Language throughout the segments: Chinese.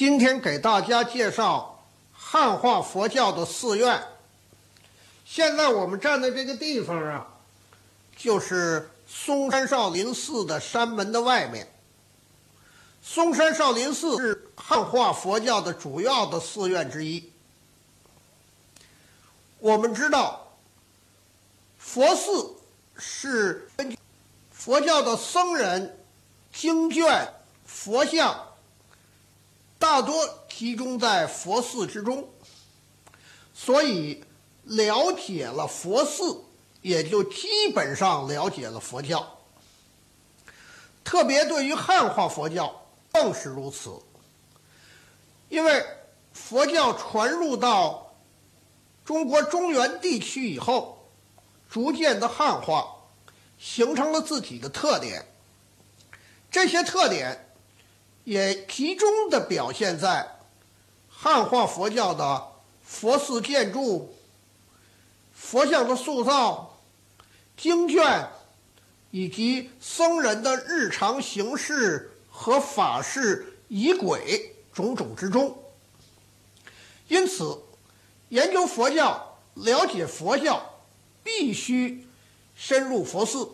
今天给大家介绍汉化佛教的寺院。现在我们站的这个地方啊，就是嵩山少林寺的山门的外面。嵩山少林寺是汉化佛教的主要的寺院之一。我们知道，佛寺是根据佛教的僧人、经卷、佛像。大多集中在佛寺之中，所以了解了佛寺，也就基本上了解了佛教。特别对于汉化佛教更是如此，因为佛教传入到中国中原地区以后，逐渐的汉化，形成了自己的特点。这些特点。也集中的表现在汉化佛教的佛寺建筑、佛像的塑造、经卷以及僧人的日常行事和法事仪轨种种之中。因此，研究佛教、了解佛教，必须深入佛寺。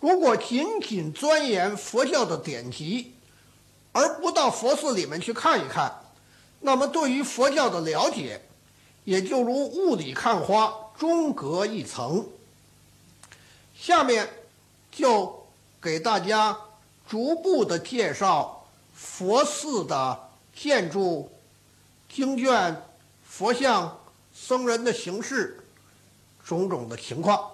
如果仅仅钻研佛教的典籍，而不到佛寺里面去看一看，那么对于佛教的了解，也就如雾里看花，中隔一层。下面就给大家逐步的介绍佛寺的建筑、经卷、佛像、僧人的形式种种的情况。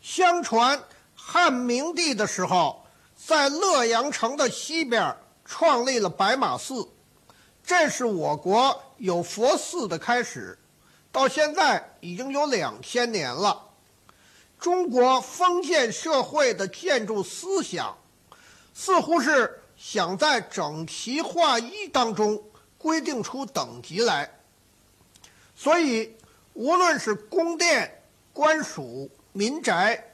相传汉明帝的时候。在乐阳城的西边创立了白马寺，这是我国有佛寺的开始，到现在已经有两千年了。中国封建社会的建筑思想，似乎是想在整齐划一当中规定出等级来，所以无论是宫殿、官署、民宅。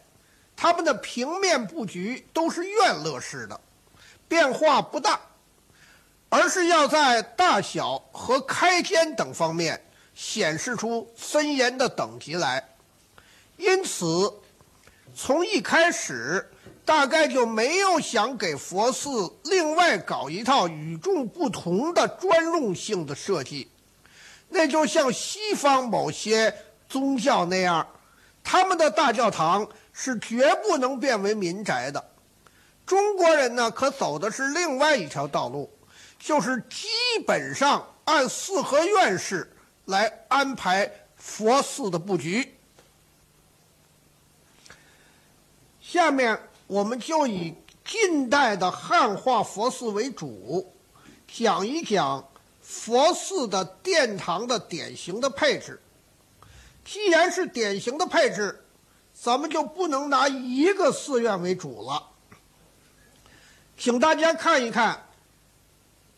他们的平面布局都是院落式的，变化不大，而是要在大小和开间等方面显示出森严的等级来。因此，从一开始，大概就没有想给佛寺另外搞一套与众不同的专用性的设计。那就像西方某些宗教那样，他们的大教堂。是绝不能变为民宅的。中国人呢，可走的是另外一条道路，就是基本上按四合院式来安排佛寺的布局。下面我们就以近代的汉化佛寺为主，讲一讲佛寺的殿堂的典型的配置。既然是典型的配置。咱们就不能拿一个寺院为主了，请大家看一看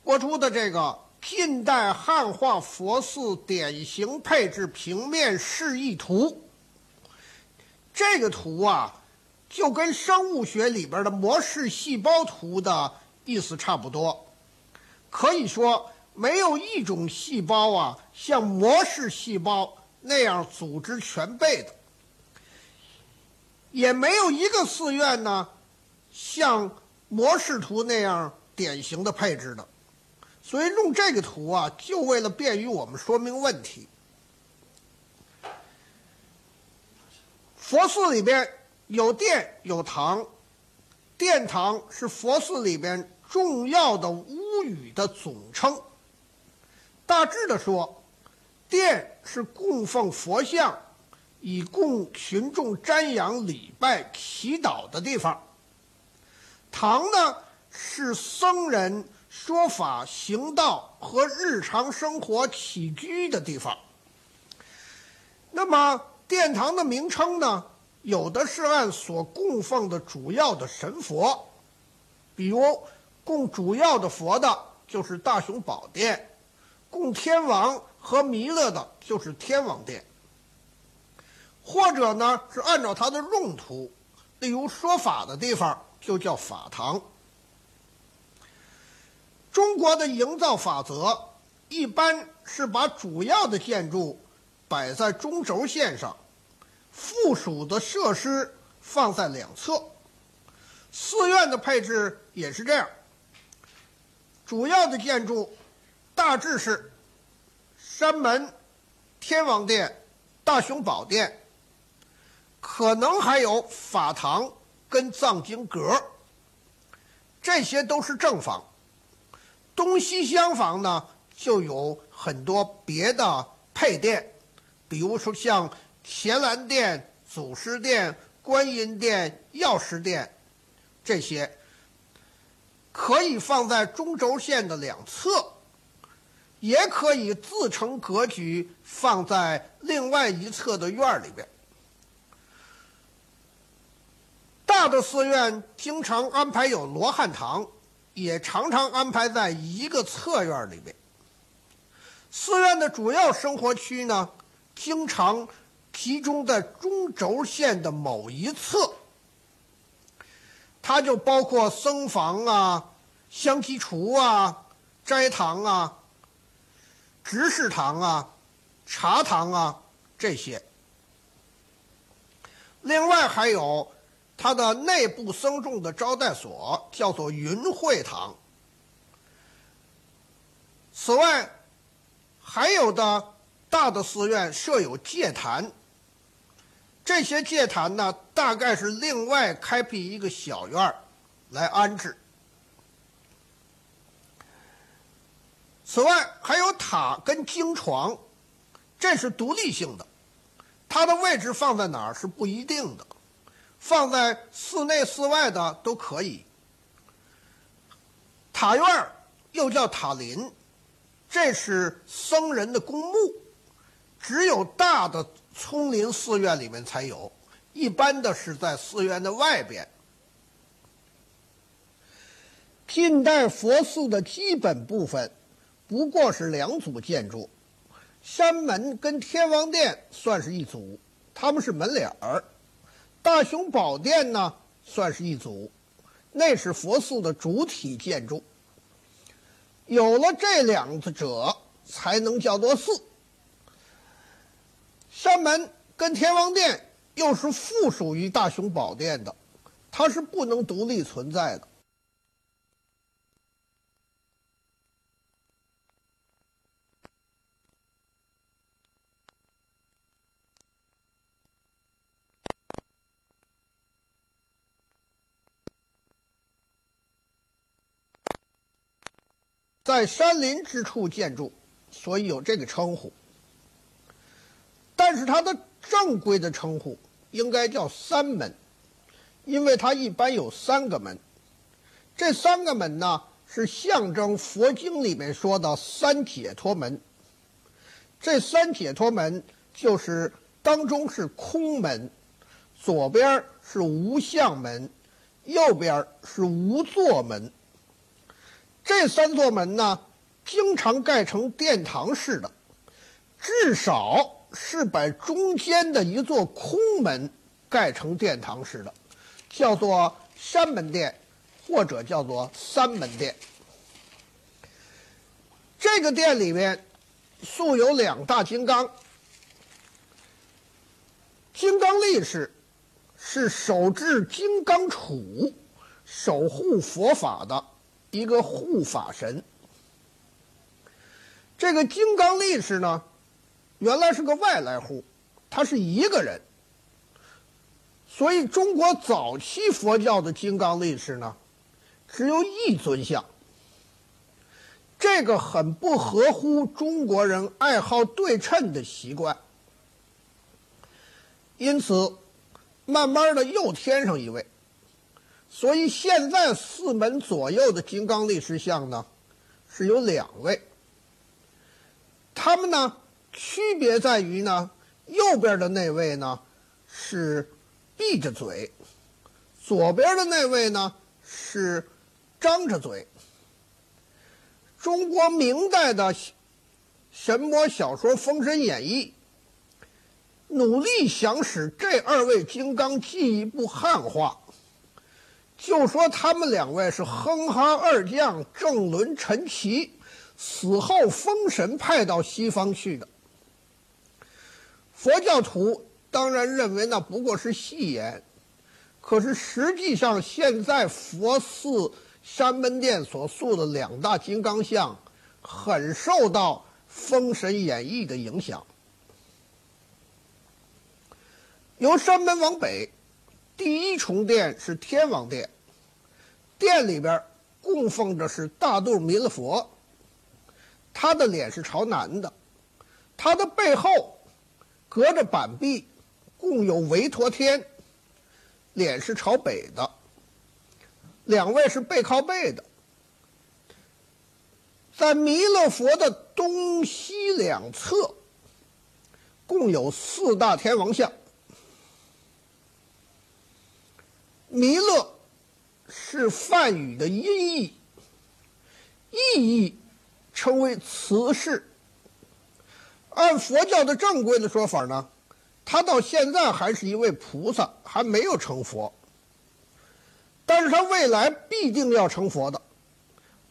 播出的这个近代汉化佛寺典型配置平面示意图。这个图啊，就跟生物学里边的模式细胞图的意思差不多。可以说，没有一种细胞啊像模式细胞那样组织全备的。也没有一个寺院呢，像模式图那样典型的配置的，所以用这个图啊，就为了便于我们说明问题。佛寺里边有殿有堂，殿堂是佛寺里边重要的屋宇的总称。大致的说，殿是供奉佛像。以供群众瞻仰、礼拜、祈祷的地方。堂呢，是僧人说法、行道和日常生活起居的地方。那么，殿堂的名称呢，有的是按所供奉的主要的神佛，比如供主要的佛的，就是大雄宝殿；供天王和弥勒的，就是天王殿。或者呢，是按照它的用途，例如说法的地方就叫法堂。中国的营造法则一般是把主要的建筑摆在中轴线上，附属的设施放在两侧。寺院的配置也是这样，主要的建筑大致是山门、天王殿、大雄宝殿，可能还有法堂跟藏经阁，这些都是正房。东西厢房呢，就有很多别的配殿，比如说像乾兰殿、祖师殿、观音殿、药师殿。这些可以放在中轴线的两侧，也可以自成格局放在另外一侧的院里边。大的寺院经常安排有罗汉堂，也常常安排在一个侧院里边。寺院的主要生活区呢，经常集中在中轴线的某一侧。它就包括僧房啊、香积厨啊、斋堂啊、执事堂啊、茶堂啊这些。另外还有它的内部僧众的招待所，叫做云会堂。此外，还有的大的寺院设有戒坛。这些戒坛呢，大概是另外开辟一个小院儿来安置。此外，还有塔跟经床，这是独立性的，它的位置放在哪儿是不一定的，放在寺内寺外的都可以。塔院儿又叫塔林，这是僧人的公墓，只有大的。丛林寺院里面才有，一般的是在寺院的外边。近代佛寺的基本部分不过是两组建筑，山门跟天王殿算是一组，他们是门脸儿；大雄宝殿呢算是一组，那是佛寺的主体建筑。有了这两者，才能叫做寺。山门跟天王殿又是附属于大雄宝殿的，它是不能独立存在的。在山林之处建筑，所以有这个称呼。但是它的正规的称呼应该叫三门，因为它一般有三个门。这三个门呢，是象征佛经里面说的三解脱门。这三解脱门就是当中是空门，左边是无相门，右边是无座门。这三座门呢，经常盖成殿堂式的，至少。是把中间的一座空门盖成殿堂式的，叫做山门殿，或者叫做三门殿。这个殿里面素有两大金刚，金刚力士是手制金刚杵，守护佛法的一个护法神。这个金刚力士呢？原来是个外来户，他是一个人，所以中国早期佛教的金刚力士呢，只有一尊像。这个很不合乎中国人爱好对称的习惯，因此慢慢的又添上一位，所以现在四门左右的金刚力士像呢，是有两位，他们呢。区别在于呢，右边的那位呢是闭着嘴，左边的那位呢是张着嘴。中国明代的神魔小说《封神演义》努力想使这二位金刚进一步汉化，就说他们两位是哼哈二将，郑伦陈奇，死后封神派到西方去的。佛教徒当然认为那不过是戏言，可是实际上现在佛寺山门殿所塑的两大金刚像，很受到《封神演义》的影响。由山门往北，第一重殿是天王殿。殿里边供奉着是大肚弥勒佛，他的脸是朝南的，他的背后隔着板壁供有韦陀天，脸是朝北的，两位是背靠背的。在弥勒佛的东西两侧共有四大天王像，弥勒。是梵语的音译，意译称为慈氏。按佛教的正规的说法呢，他到现在还是一位菩萨，还没有成佛。但是他未来必定要成佛的，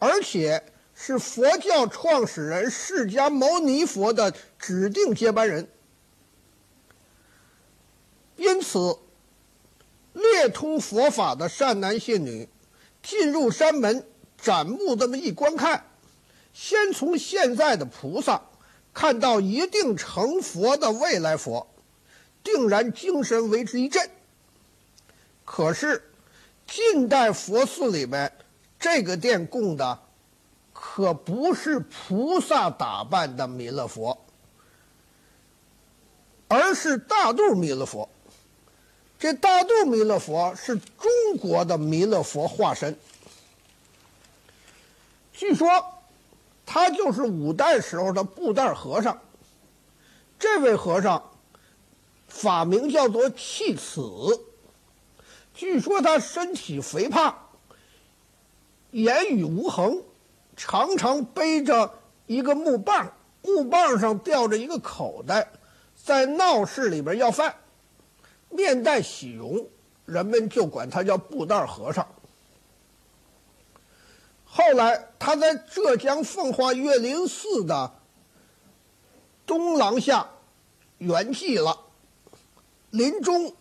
而且是佛教创始人释迦牟尼佛的指定接班人。因此。略通佛法的善男信女，进入山门展目这么一观看，先从现在的菩萨看到一定成佛的未来佛，定然精神为之一振。可是，近代佛寺里面这个殿供的，可不是菩萨打扮的弥勒佛，而是大肚弥勒佛。这大肚弥勒佛是中国的弥勒佛化身，据说他就是五代时候的布袋和尚。这位和尚法名叫做弃此，据说他身体肥胖，言语无恒，常常背着一个木棒，木棒上吊着一个口袋，在闹市里边要饭。面带喜容，人们就管他叫布袋和尚。后来他在浙江奉化岳林寺的东廊下圆寂了，临终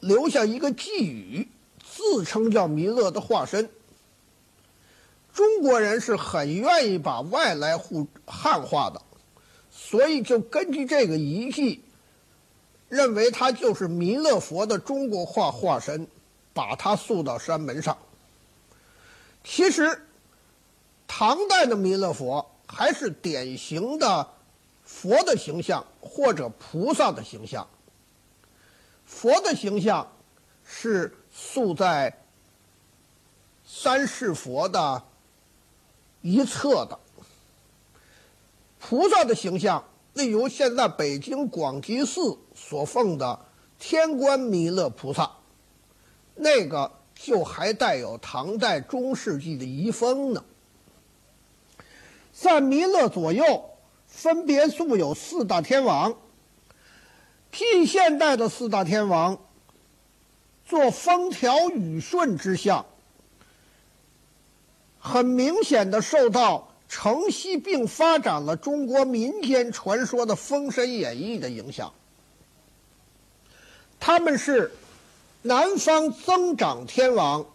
留下一个寄语，自称叫弥勒的化身。中国人是很愿意把外来户汉化的，所以就根据这个遗迹。认为他就是弥勒佛的中国化化身，把他塑到山门上。其实，唐代的弥勒佛还是典型的佛的形象或者菩萨的形象。佛的形象是塑在三世佛的一侧的，菩萨的形象。例如，现在北京广济寺所奉的天官弥勒菩萨，那个就还带有唐代中世纪的遗风呢。在弥勒左右，分别塑有四大天王。近现代的四大天王，做风调雨顺之象，很明显的受到。承袭并发展了中国民间传说的《封神演义》的影响。他们是南方增长天王，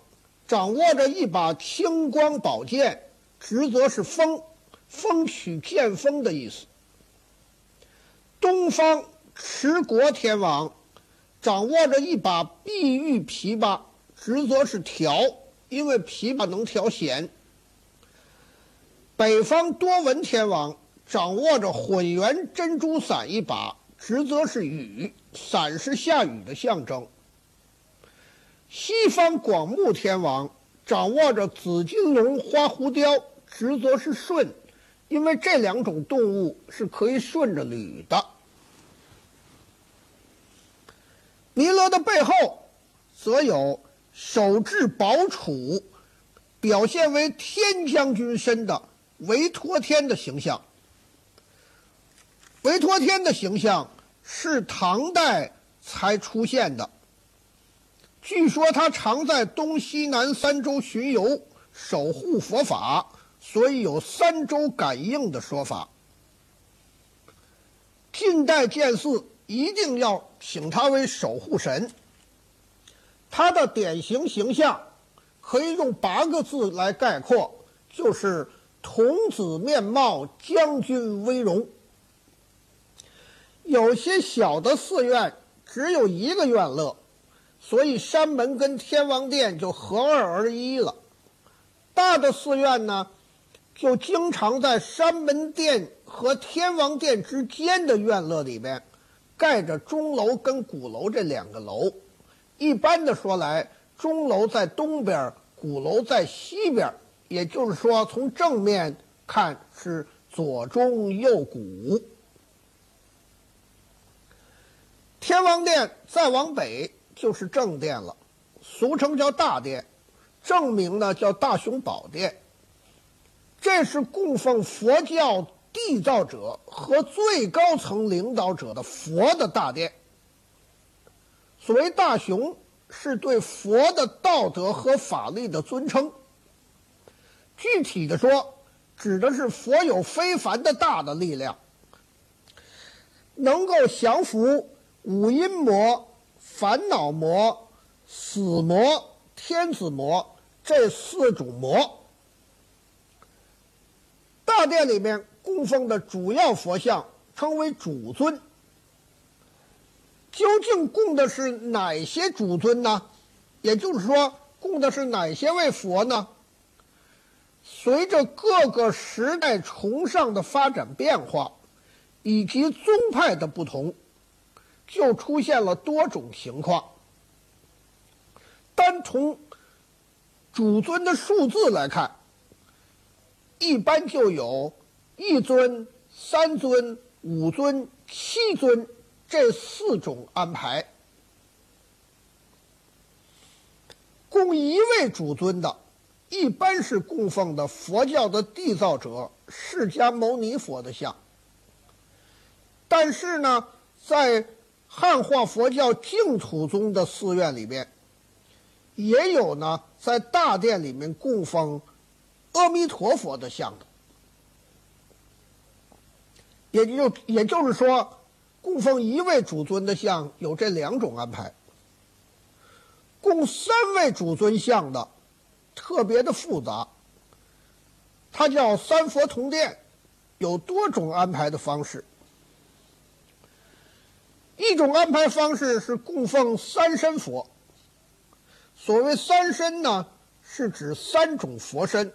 掌握着一把青光宝剑，职责是风，风取剑锋的意思。东方持国天王，掌握着一把碧玉琵琶，职责是调，因为琵琶能调弦。北方多闻天王掌握着混元珍珠伞一把，职责是雨，伞是下雨的象征。西方广目天王掌握着紫金龙花狐雕，职责是顺，因为这两种动物是可以顺着捋的。弥勒的背后则有手执宝杵，表现为天将军身的。韦陀天的形象，韦陀天的形象是唐代才出现的。据说他常在东西南三州巡游，守护佛法，所以有“三州感应”的说法。近代建寺一定要请他为守护神。他的典型形象可以用八个字来概括，就是“童子面貌，将军威容”。有些小的寺院只有一个院乐，所以山门跟天王殿就合二而一了。大的寺院呢，就经常在山门殿和天王殿之间的院落里边，盖着钟楼跟鼓楼这两个楼。一般的说来，钟楼在东边，鼓楼在西边，也就是说，从正面看是左钟右鼓。天王殿再往北就是正殿了，俗称叫大殿，正名呢叫大雄宝殿。这是供奉佛教缔造者和最高层领导者的佛的大殿。所谓大雄，是对佛的道德和法力的尊称。具体的说，指的是佛有非凡的大的力量，能够降服五阴魔、烦恼魔、死魔、天子魔这四种魔。大殿里面供奉的主要佛像称为主尊。究竟供的是哪些主尊呢？也就是说，供的是哪些位佛呢？随着各个时代崇尚的发展变化，以及宗派的不同，就出现了多种情况。单从主尊的数字来看，一般就有一尊、三尊、五尊、七尊。这四种安排，供一位主尊的，一般是供奉的佛教的缔造者释迦牟尼佛的像。但是呢，在汉化佛教净土宗的寺院里边，也有呢，在大殿里面供奉阿弥陀佛的像的，也就也就是说。供奉一位主尊的像有这两种安排，供三位主尊像的特别的复杂，它叫三佛同殿，有多种安排的方式。一种安排方式是供奉三身佛，所谓三身呢，是指三种佛身，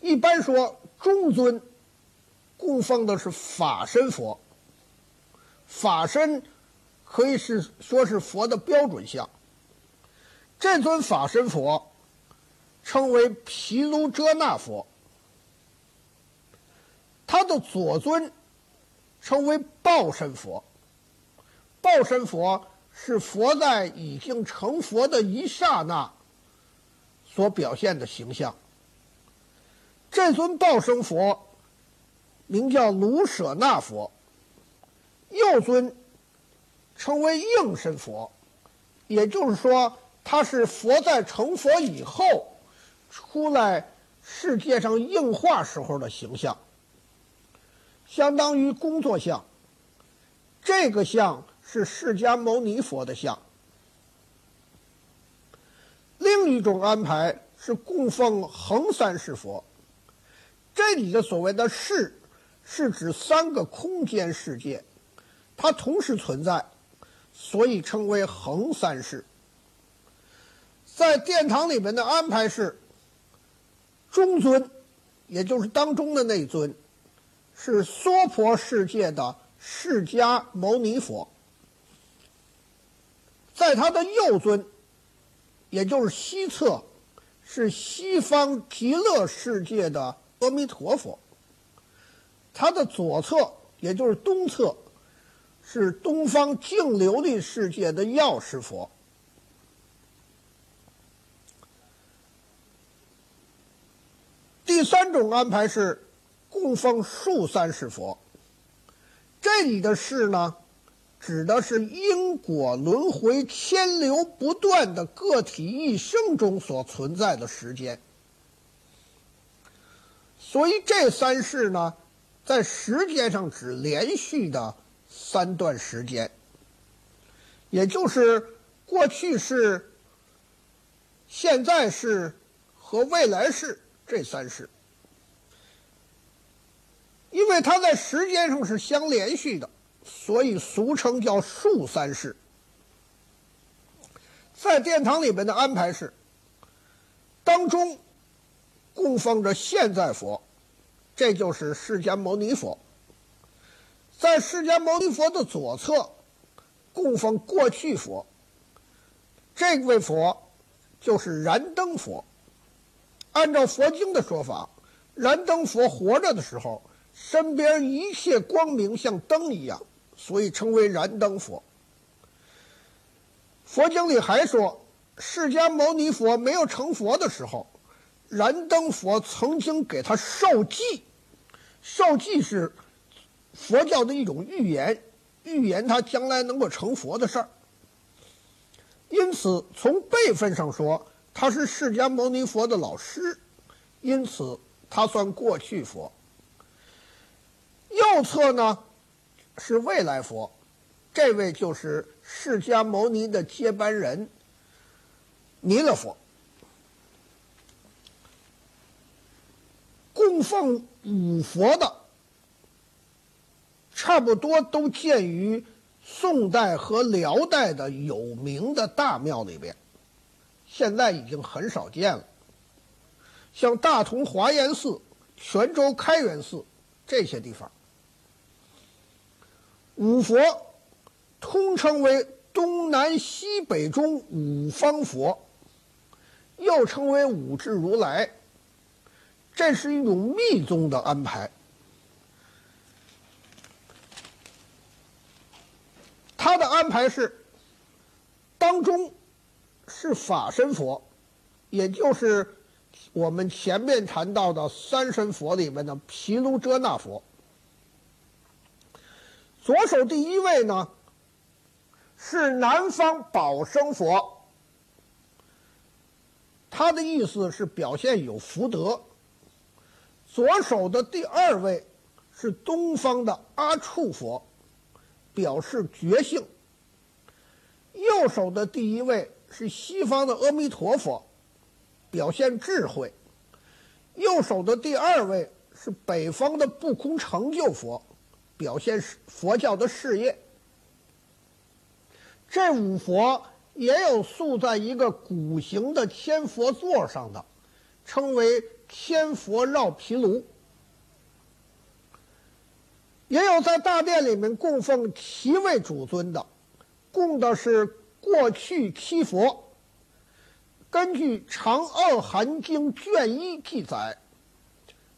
一般说中尊。供奉的是法身佛，法身可以是说是佛的标准像。这尊法身佛称为毗卢遮那佛，左尊称为报身佛。报身佛是佛在已经成佛的一刹那所表现的形象。这尊报身佛。名叫卢舍那佛，右尊称为应身佛，也就是说，他是佛在成佛以后出来世界上应化时候的形象，相当于工作像。这个像是释迦牟尼佛的像。另一种安排是供奉横三世佛，这里的所谓的“世”。是指三个空间世界，它同时存在，所以称为横三世。在殿堂里面的安排是：中尊，也就是当中的那尊，是娑婆世界的释迦牟尼佛；在他的右尊，也就是西侧，是西方极乐世界的阿弥陀佛。他的左侧，也就是东侧，是东方净琉璃世界的药师佛。第三种安排是供奉数三世佛，这里的“世”呢，指的是因果轮回、牵流不断的个体一生中所存在的时间。所以这三世呢，在时间上只连续的三段时间，也就是过去式、现在式和未来式这三世。因为它在时间上是相连续的，所以俗称叫数三世。在殿堂里面的安排是，当中供奉着现在佛，这就是释迦牟尼佛。在释迦牟尼佛的左侧供奉过去佛，这位佛就是燃灯佛。按照佛经的说法，燃灯佛活着的时候。身边一切光明像灯一样，所以称为燃灯佛。佛经里还说，释迦牟尼佛没有成佛的时候，燃灯佛曾经给他受记，受记是佛教的一种预言，预言他将来能够成佛的事儿。因此，从辈分上说，他是释迦牟尼佛的老师，因此他算过去佛。右侧呢是未来佛，这位就是释迦牟尼的接班人弥勒佛。供奉五佛的，差不多都建于宋代和辽代的有名的大庙里边，现在已经很少见了。像大同华严寺、泉州开元寺这些地方。五佛通称为东南西北中五方佛，又称为五智如来。这是一种密宗的安排。他的安排是，当中是法身佛，也就是我们前面谈到的三身佛里面的毗卢遮那佛。左手第一位呢，是南方宝生佛，他的意思是表现有福德。左手的第二位是东方的阿处佛，表示觉性。右手的第一位是西方的阿弥陀佛，表现智慧。右手的第二位是北方的不空成就佛。表现佛教的事业。这五佛也有塑在一个古形的千佛座上的，称为千佛绕毗卢。也有在大殿里面供奉七位主尊的，供的是过去七佛。根据《长奥含经》卷一记载，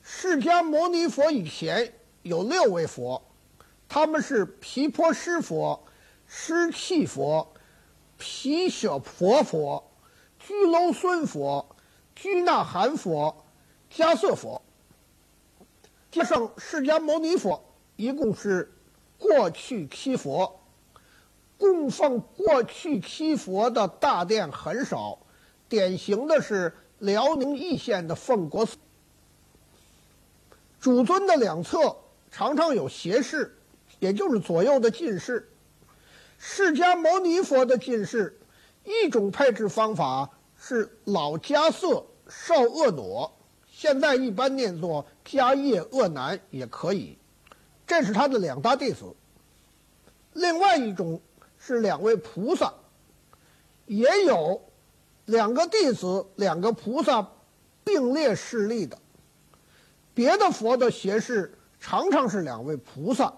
释迦牟尼佛以前有六位佛。他们是毗婆尸佛、尸气佛、毗舍佛佛、居楼孙佛、居那含佛、迦瑟佛，加上释迦牟尼佛，一共是过去七佛。供奉过去七佛的大殿很少，典型的是辽宁义县的奉国寺。主尊的两侧常常有斜视。也就是左右的进士，释迦牟尼佛的进士，一种配置方法是老迦瑟少恶耨，现在一般念作迦叶恶难也可以，这是他的两大弟子。另外一种是两位菩萨，也有两个弟子、两个菩萨并列侍立的，别的佛的胁侍常常是两位菩萨。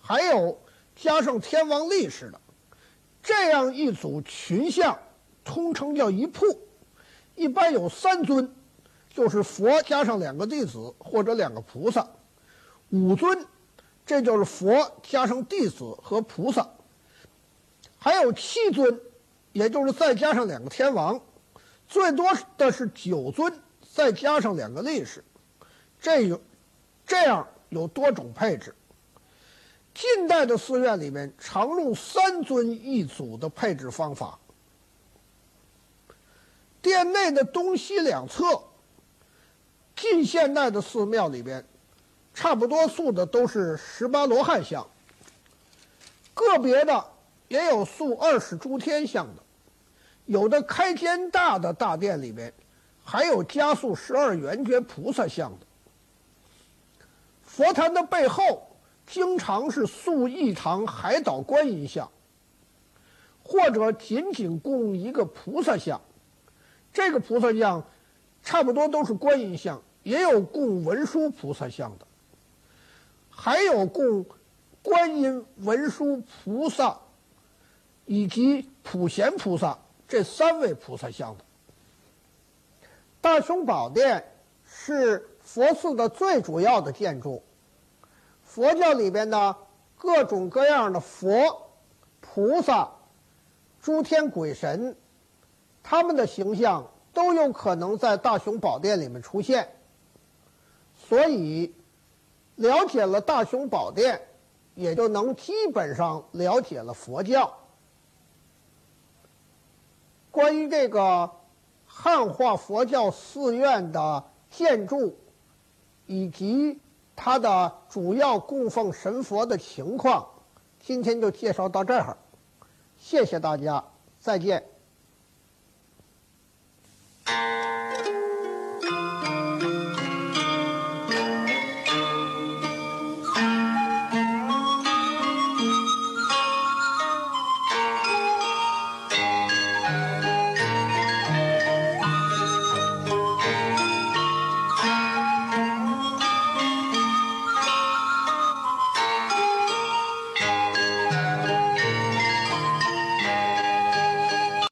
还有加上天王力士的，这样一组群像，通称叫一铺，一般有三尊，就是佛加上两个弟子或者两个菩萨；五尊，这就是佛加上弟子和菩萨；还有七尊，也就是再加上两个天王；最多的是九尊，再加上两个力士。这有这样有多种配置。近代的寺院里面常用三尊一组的配置方法。殿内的东西两侧，近现代的寺庙里边，差不多塑的都是十八罗汉像，个别的也有塑二十诸天像的，有的开间大的大殿里边，还有加塑十二圆觉菩萨像的。佛坛的背后，经常是塑一堂海岛观音像，或者仅仅供一个菩萨像。这个菩萨像，差不多都是观音像，也有供文殊菩萨像的，还有供观音、文殊菩萨以及普贤菩萨这三位菩萨像的。大雄宝殿是佛寺的最主要的建筑，佛教里边的各种各样的佛、菩萨、诸天鬼神。他们的形象都有可能在大雄宝殿里面出现，所以了解了大雄宝殿，也就能基本上了解了佛教。关于这个汉化佛教寺院的建筑，以及他的主要供奉神佛的情况今天就介绍到这儿。谢谢大家再见。